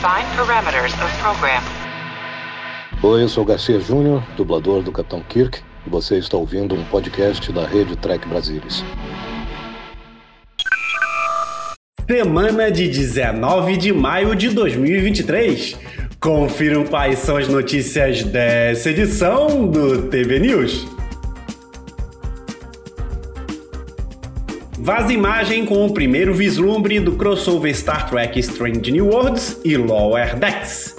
Define parameters of program. Oi, eu sou Garcia Júnior, dublador do Capitão Kirk, e você está ouvindo um podcast da Rede Trek Brasilis. Semana de 19 de maio de 2023. Confiram quais são as notícias dessa edição do TV News. Vaza imagem com o primeiro vislumbre do crossover Star Trek Strange New Worlds e Lower Decks.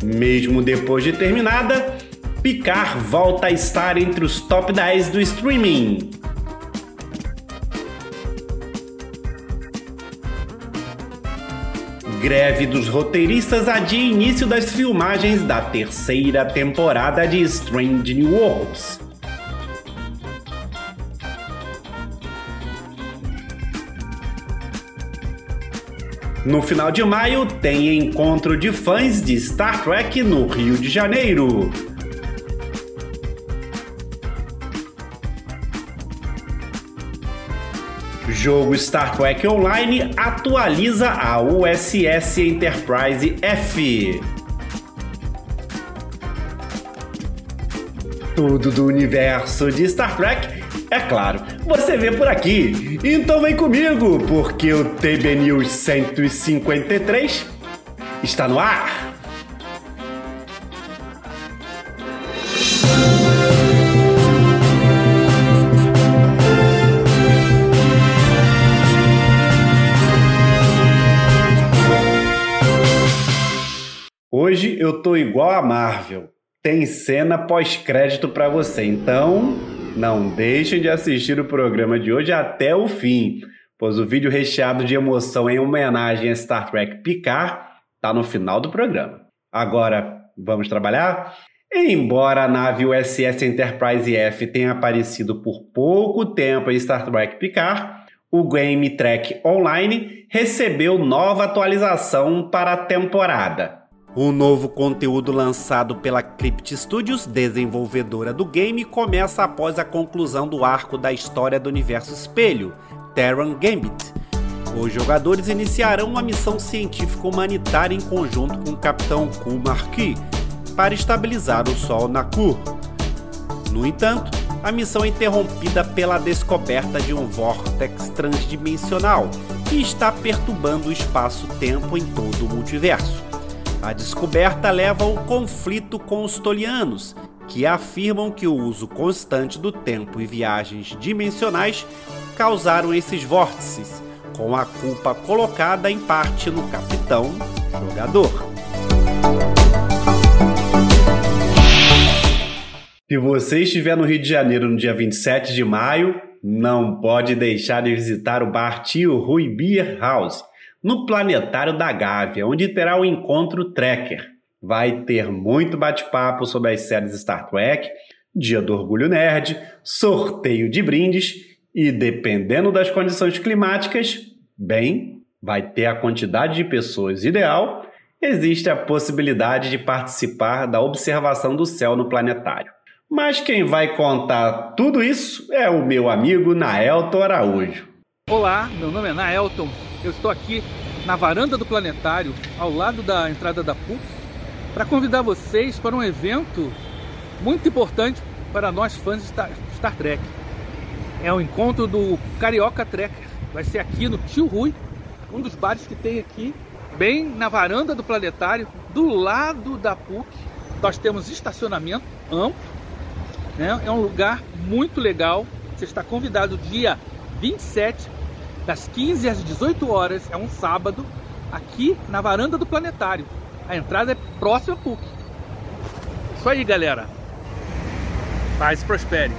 Mesmo depois de terminada, Picard volta a estar entre os top 10 do streaming. Greve dos roteiristas adia início das filmagens da terceira temporada de Strange New Worlds. No final de maio, tem encontro de fãs de Star Trek no Rio de Janeiro. Jogo Star Trek Online atualiza a USS Enterprise F. Tudo do universo de Star Trek, é claro, você vê por aqui. Então vem comigo, porque o TB News 153 está no ar. Hoje eu tô igual a Marvel. Tem cena pós-crédito para você, então não deixem de assistir o programa de hoje até o fim, pois o vídeo recheado de emoção em homenagem a Star Trek Picard tá no final do programa. Agora, vamos trabalhar? Embora a nave USS Enterprise F tenha aparecido por pouco tempo em Star Trek Picard, o Game Trek Online recebeu nova atualização para a temporada. O novo conteúdo lançado pela Crypt Studios, desenvolvedora do game, começa após a conclusão do arco da história do universo espelho, Terran Gambit. Os jogadores iniciarão uma missão científica humanitária em conjunto com o Capitão Q Marquis para estabilizar o Sol na. No entanto, a missão é interrompida pela descoberta de um vórtex transdimensional que está perturbando o espaço-tempo em todo o multiverso. A descoberta leva ao conflito com os tolianos, que afirmam que o uso constante do tempo e viagens dimensionais causaram esses vórtices, com a culpa colocada em parte no capitão jogador. Se você estiver no Rio de Janeiro no dia 27 de maio, não pode deixar de visitar o bar Tio Rui Beer House no Planetário da Gávea, onde terá o encontro Trekker. Vai ter muito bate-papo sobre as séries Star Trek, Dia do Orgulho Nerd, sorteio de brindes e, dependendo das condições climáticas, bem, vai ter a quantidade de pessoas ideal, existe a possibilidade de participar da observação do céu no planetário. Mas quem vai contar tudo isso é o meu amigo Naelton Araújo. Olá, meu nome é Naelton, eu estou aqui na varanda do planetário, ao lado da entrada da PUC, para convidar vocês para um evento muito importante para nós fãs de Star, Trek. É o encontro do Carioca Trekker. Vai ser aqui no Tio Rui, um dos bares que tem aqui, bem na varanda do planetário, do lado da PUC. Nós temos estacionamento amplo, né? é um lugar muito legal. Você está convidado dia 27 das 15 às 18 horas, é um sábado, aqui na varanda do planetário. A entrada é próxima à PUC. Isso aí, galera. Paz prospere.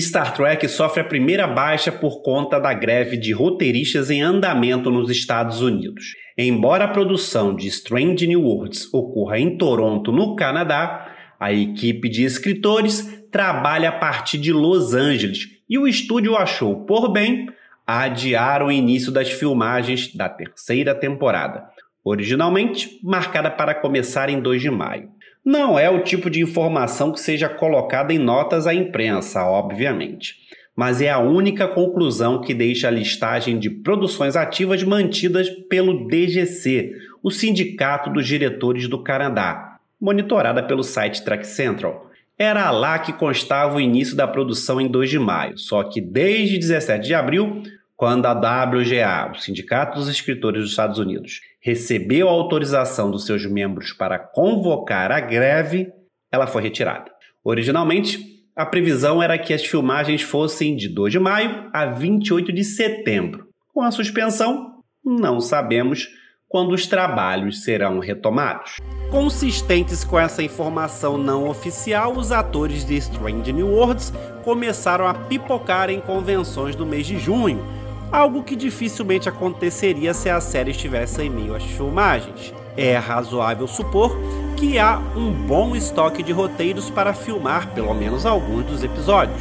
Star Trek sofre a primeira baixa por conta da greve de roteiristas em andamento nos Estados Unidos. Embora a produção de Strange New Worlds ocorra em Toronto, no Canadá, a equipe de escritores trabalha a partir de Los Angeles e o estúdio achou por bem adiar o início das filmagens da terceira temporada. originalmente marcada para começar em 2 de maio. Não é o tipo de informação que seja colocada em notas à imprensa, obviamente, mas é a única conclusão que deixa a listagem de produções ativas mantidas pelo DGC, o Sindicato dos Diretores do Canadá, monitorada pelo site Track Central. Era lá que constava o início da produção em 2 de maio, só que desde 17 de abril, quando a WGA, o Sindicato dos Escritores dos Estados Unidos, recebeu a autorização dos seus membros para convocar a greve, ela foi retirada. Originalmente, a previsão era que as filmagens fossem de 2 de maio a 28 de setembro. Com a suspensão, não sabemos quando os trabalhos serão retomados. Consistentes com essa informação não oficial, os atores de Strange New Worlds começaram a pipocar em convenções no mês de junho, algo que dificilmente aconteceria se a série estivesse em meio às filmagens. É razoável supor que há um bom estoque de roteiros para filmar pelo menos alguns dos episódios.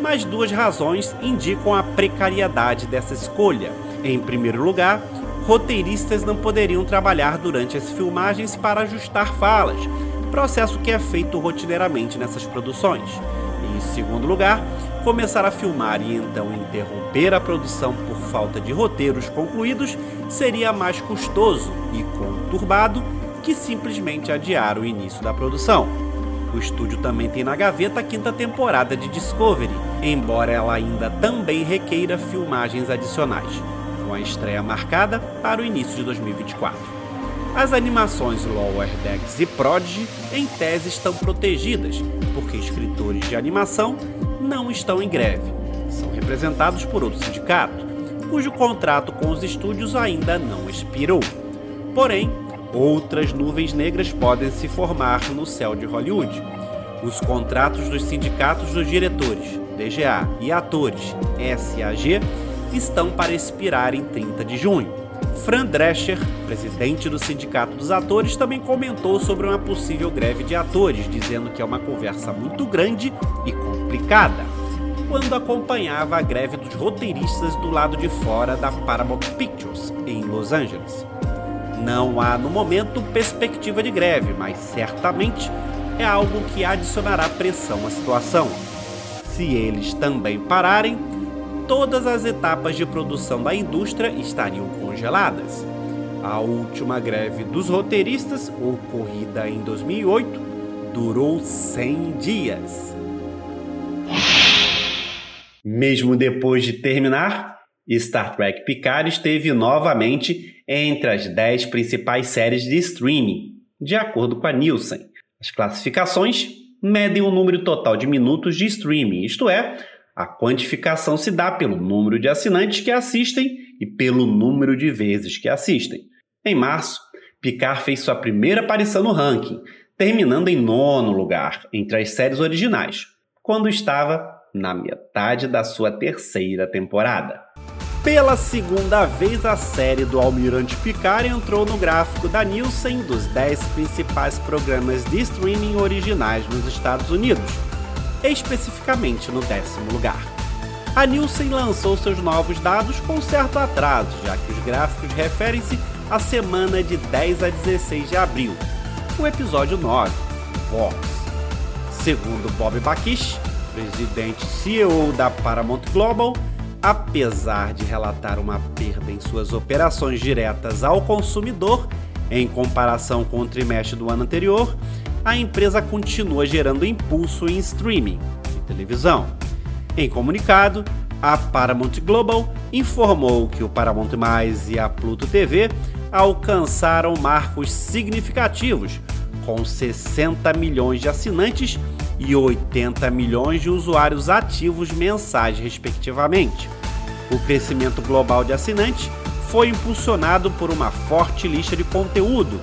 Mas duas razões indicam a precariedade dessa escolha. Em primeiro lugar, roteiristas não poderiam trabalhar durante as filmagens para ajustar falas, processo que é feito rotineiramente nessas produções. E, em segundo lugar, começar a filmar e então interromper a produção por falta de roteiros concluídos seria mais custoso e conturbado que simplesmente adiar o início da produção. O estúdio também tem na gaveta a quinta temporada de Discovery, embora ela ainda também requeira filmagens adicionais com a estreia marcada para o início de 2024. As animações Lower Decks e Prodigy, em tese, estão protegidas, porque escritores de animação não estão em greve. São representados por outro sindicato, cujo contrato com os estúdios ainda não expirou. Porém, outras nuvens negras podem se formar no céu de Hollywood. Os contratos dos sindicatos dos diretores, DGA, e atores, SAG, estão para expirar em 30 de junho. Fran Drescher, presidente do Sindicato dos Atores, também comentou sobre uma possível greve de atores, dizendo que é uma conversa muito grande e quando acompanhava a greve dos roteiristas do lado de fora da Paramount Pictures, em Los Angeles. Não há, no momento, perspectiva de greve, mas certamente é algo que adicionará pressão à situação. Se eles também pararem, todas as etapas de produção da indústria estariam congeladas. A última greve dos roteiristas, ocorrida em 2008, durou 100 dias. Mesmo depois de terminar, Star Trek Picard esteve novamente entre as 10 principais séries de streaming, de acordo com a Nielsen. As classificações medem o número total de minutos de streaming, isto é, a quantificação se dá pelo número de assinantes que assistem e pelo número de vezes que assistem. Em março, Picard fez sua primeira aparição no ranking, terminando em nono lugar entre as séries originais, quando estava na metade da sua terceira temporada. Pela segunda vez, a série do Almirante Picard entrou no gráfico da Nielsen dos 10 principais programas de streaming originais nos Estados Unidos especificamente no décimo lugar. A Nielsen lançou seus novos dados com certo atraso, já que os gráficos referem-se à semana de 10 a 16 de abril, o episódio 9, Vox. Segundo Bob Bakish, presidente CEO da Paramount Global, apesar de relatar uma perda em suas operações diretas ao consumidor em comparação com o trimestre do ano anterior, a empresa continua gerando impulso em streaming e televisão. Em comunicado, a Paramount Global informou que o Paramount Mais e a Pluto TV alcançaram marcos significativos, com 60 milhões de assinantes e 80 milhões de usuários ativos mensais, respectivamente. O crescimento global de assinantes foi impulsionado por uma forte lista de conteúdo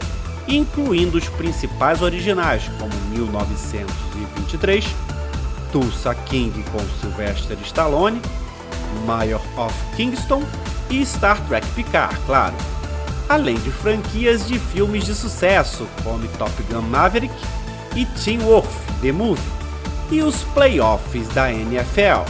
incluindo os principais originais, como 1923, Tulsa King com Sylvester Stallone, Mayor of Kingston e Star Trek Picard, claro. Além de franquias de filmes de sucesso, como Top Gun Maverick e Teen Wolf, The Movie, e os playoffs da NFL.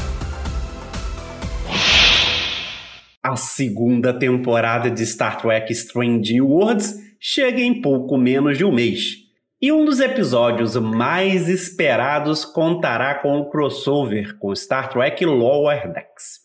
A segunda temporada de Star Trek Strange Worlds chega em pouco menos de um mês. E um dos episódios mais esperados contará com o crossover com Star Trek Lower Decks.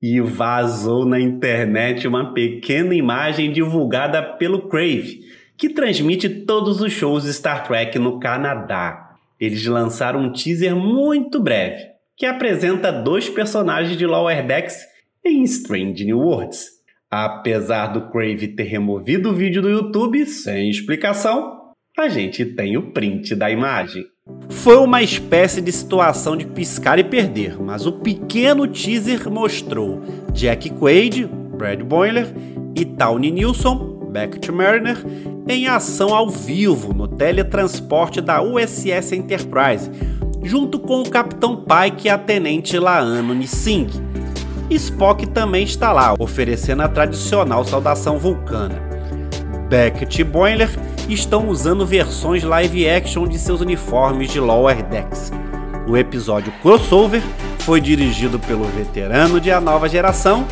E vazou na internet uma pequena imagem divulgada pelo Crave, que transmite todos os shows Star Trek no Canadá. Eles lançaram um teaser muito breve, que apresenta dois personagens de Lower Decks em Strange New Worlds. Apesar do Crave ter removido o vídeo do YouTube sem explicação, a gente tem o print da imagem. Foi uma espécie de situação de piscar e perder, mas o pequeno teaser mostrou Jack Quaid, Brad Boiler e Tawny Nilsson, Beckett Mariner, em ação ao vivo no teletransporte da USS Enterprise, junto com o Capitão Pike e a Tenente Laano Nising. Spock também está lá, oferecendo a tradicional saudação vulcana. Beckett e Boiler estão usando versões live action de seus uniformes de Lower Decks. O episódio crossover foi dirigido pelo veterano de A Nova Geração,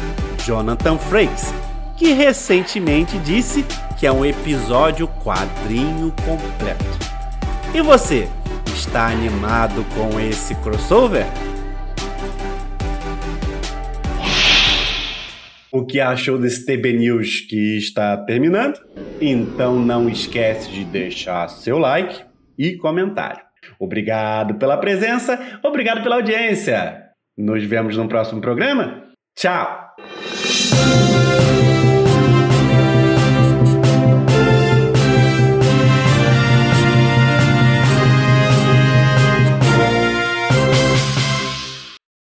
Jonathan Frakes, que recentemente disse que é um episódio quadrinho completo. E você, está animado com esse crossover? O que achou desse TB News que está terminando? Então não esquece de deixar seu like e comentário. Obrigado pela presença, obrigado pela audiência. Nos vemos no próximo programa. Tchau!